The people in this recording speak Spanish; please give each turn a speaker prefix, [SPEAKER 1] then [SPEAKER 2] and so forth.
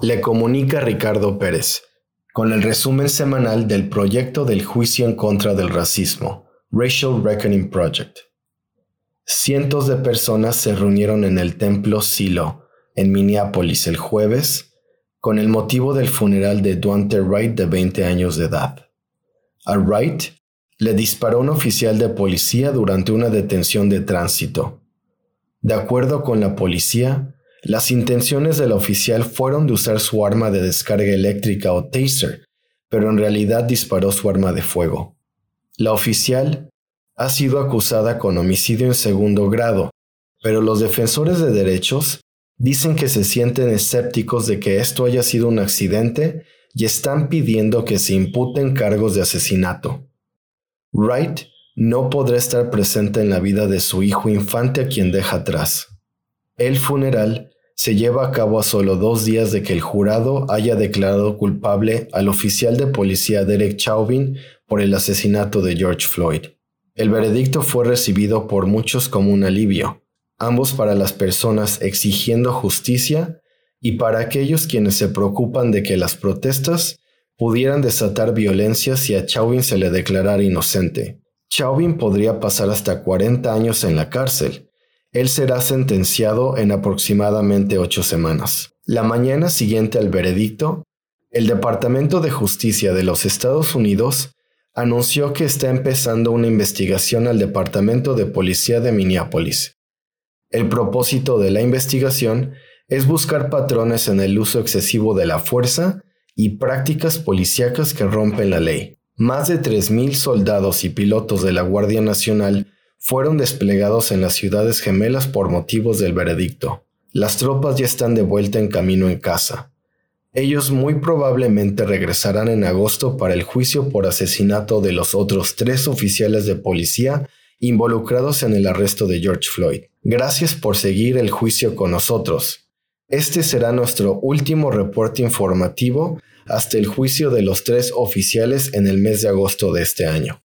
[SPEAKER 1] Le comunica Ricardo Pérez, con el resumen semanal del proyecto del juicio en contra del racismo, Racial Reckoning Project. Cientos de personas se reunieron en el templo Silo, en Minneapolis, el jueves, con el motivo del funeral de Duante Wright de 20 años de edad. A Wright le disparó un oficial de policía durante una detención de tránsito. De acuerdo con la policía, las intenciones del oficial fueron de usar su arma de descarga eléctrica o taser, pero en realidad disparó su arma de fuego. La oficial ha sido acusada con homicidio en segundo grado, pero los defensores de derechos dicen que se sienten escépticos de que esto haya sido un accidente y están pidiendo que se imputen cargos de asesinato. Wright no podrá estar presente en la vida de su hijo infante a quien deja atrás. El funeral se lleva a cabo a solo dos días de que el jurado haya declarado culpable al oficial de policía Derek Chauvin por el asesinato de George Floyd. El veredicto fue recibido por muchos como un alivio, ambos para las personas exigiendo justicia y para aquellos quienes se preocupan de que las protestas pudieran desatar violencia si a Chauvin se le declarara inocente. Chauvin podría pasar hasta 40 años en la cárcel, él será sentenciado en aproximadamente ocho semanas. La mañana siguiente al veredicto, el Departamento de Justicia de los Estados Unidos anunció que está empezando una investigación al Departamento de Policía de Minneapolis. El propósito de la investigación es buscar patrones en el uso excesivo de la fuerza y prácticas policíacas que rompen la ley. Más de 3.000 soldados y pilotos de la Guardia Nacional fueron desplegados en las ciudades gemelas por motivos del veredicto. Las tropas ya están de vuelta en camino en casa. Ellos muy probablemente regresarán en agosto para el juicio por asesinato de los otros tres oficiales de policía involucrados en el arresto de George Floyd. Gracias por seguir el juicio con nosotros. Este será nuestro último reporte informativo hasta el juicio de los tres oficiales en el mes de agosto de este año.